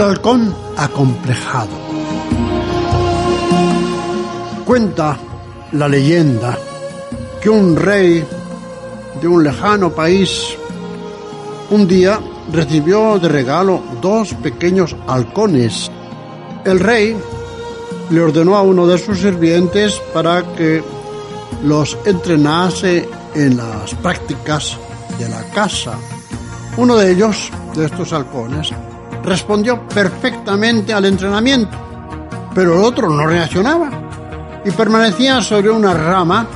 El halcón acomplejado. Cuenta la leyenda que un rey de un lejano país un día recibió de regalo dos pequeños halcones. El rey le ordenó a uno de sus sirvientes para que los entrenase en las prácticas de la casa. Uno de ellos, de estos halcones, respondió perfectamente al entrenamiento, pero el otro no reaccionaba y permanecía sobre una rama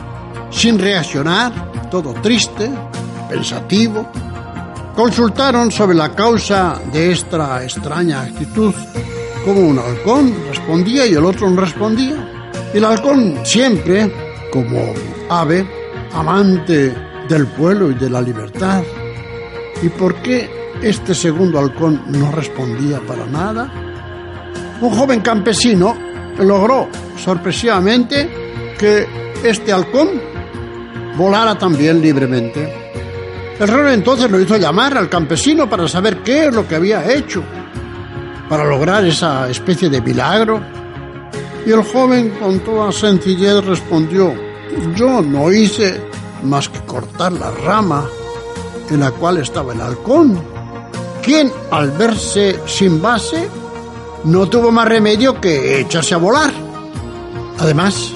sin reaccionar, todo triste, pensativo. Consultaron sobre la causa de esta extraña actitud, como un halcón respondía y el otro no respondía. El halcón siempre, como ave, amante del pueblo y de la libertad. ¿Y por qué este segundo halcón no respondía para nada. Un joven campesino logró sorpresivamente que este halcón volara también libremente. El rey entonces lo hizo llamar al campesino para saber qué es lo que había hecho para lograr esa especie de milagro. Y el joven con toda sencillez respondió, yo no hice más que cortar la rama en la cual estaba el halcón quien, al verse sin base, no tuvo más remedio que echarse a volar. Además,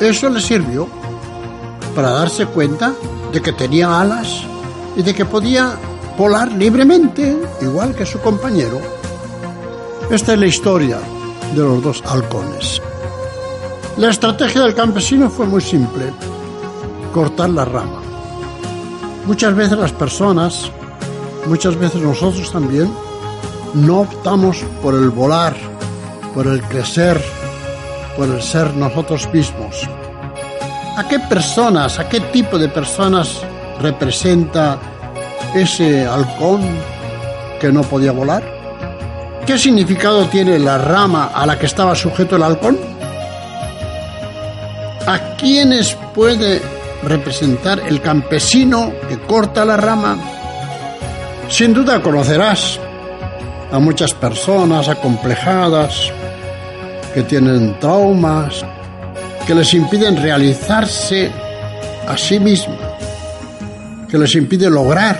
eso le sirvió para darse cuenta de que tenía alas y de que podía volar libremente, igual que su compañero. Esta es la historia de los dos halcones. La estrategia del campesino fue muy simple, cortar la rama. Muchas veces las personas muchas veces nosotros también no optamos por el volar, por el crecer, por el ser nosotros mismos. ¿A qué personas, a qué tipo de personas representa ese halcón que no podía volar? ¿Qué significado tiene la rama a la que estaba sujeto el halcón? ¿A quiénes puede representar el campesino que corta la rama sin duda conocerás a muchas personas acomplejadas que tienen traumas que les impiden realizarse a sí mismas, que les impide lograr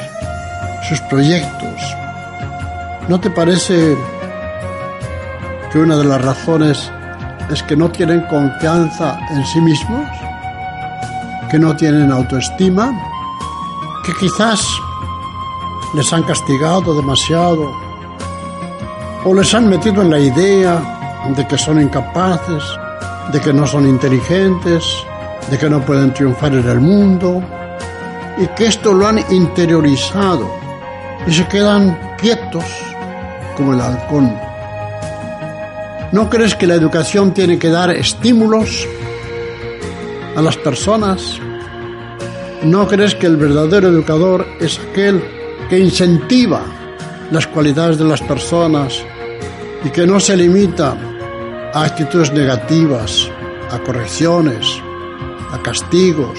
sus proyectos. ¿No te parece que una de las razones es que no tienen confianza en sí mismos? ¿Que no tienen autoestima? ¿Que quizás les han castigado demasiado o les han metido en la idea de que son incapaces, de que no son inteligentes, de que no pueden triunfar en el mundo y que esto lo han interiorizado y se quedan quietos como el halcón. ¿No crees que la educación tiene que dar estímulos a las personas? ¿No crees que el verdadero educador es aquel que incentiva las cualidades de las personas y que no se limita a actitudes negativas, a correcciones, a castigos,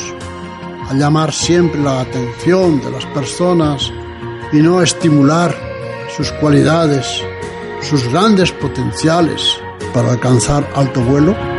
a llamar siempre la atención de las personas y no estimular sus cualidades, sus grandes potenciales para alcanzar alto vuelo?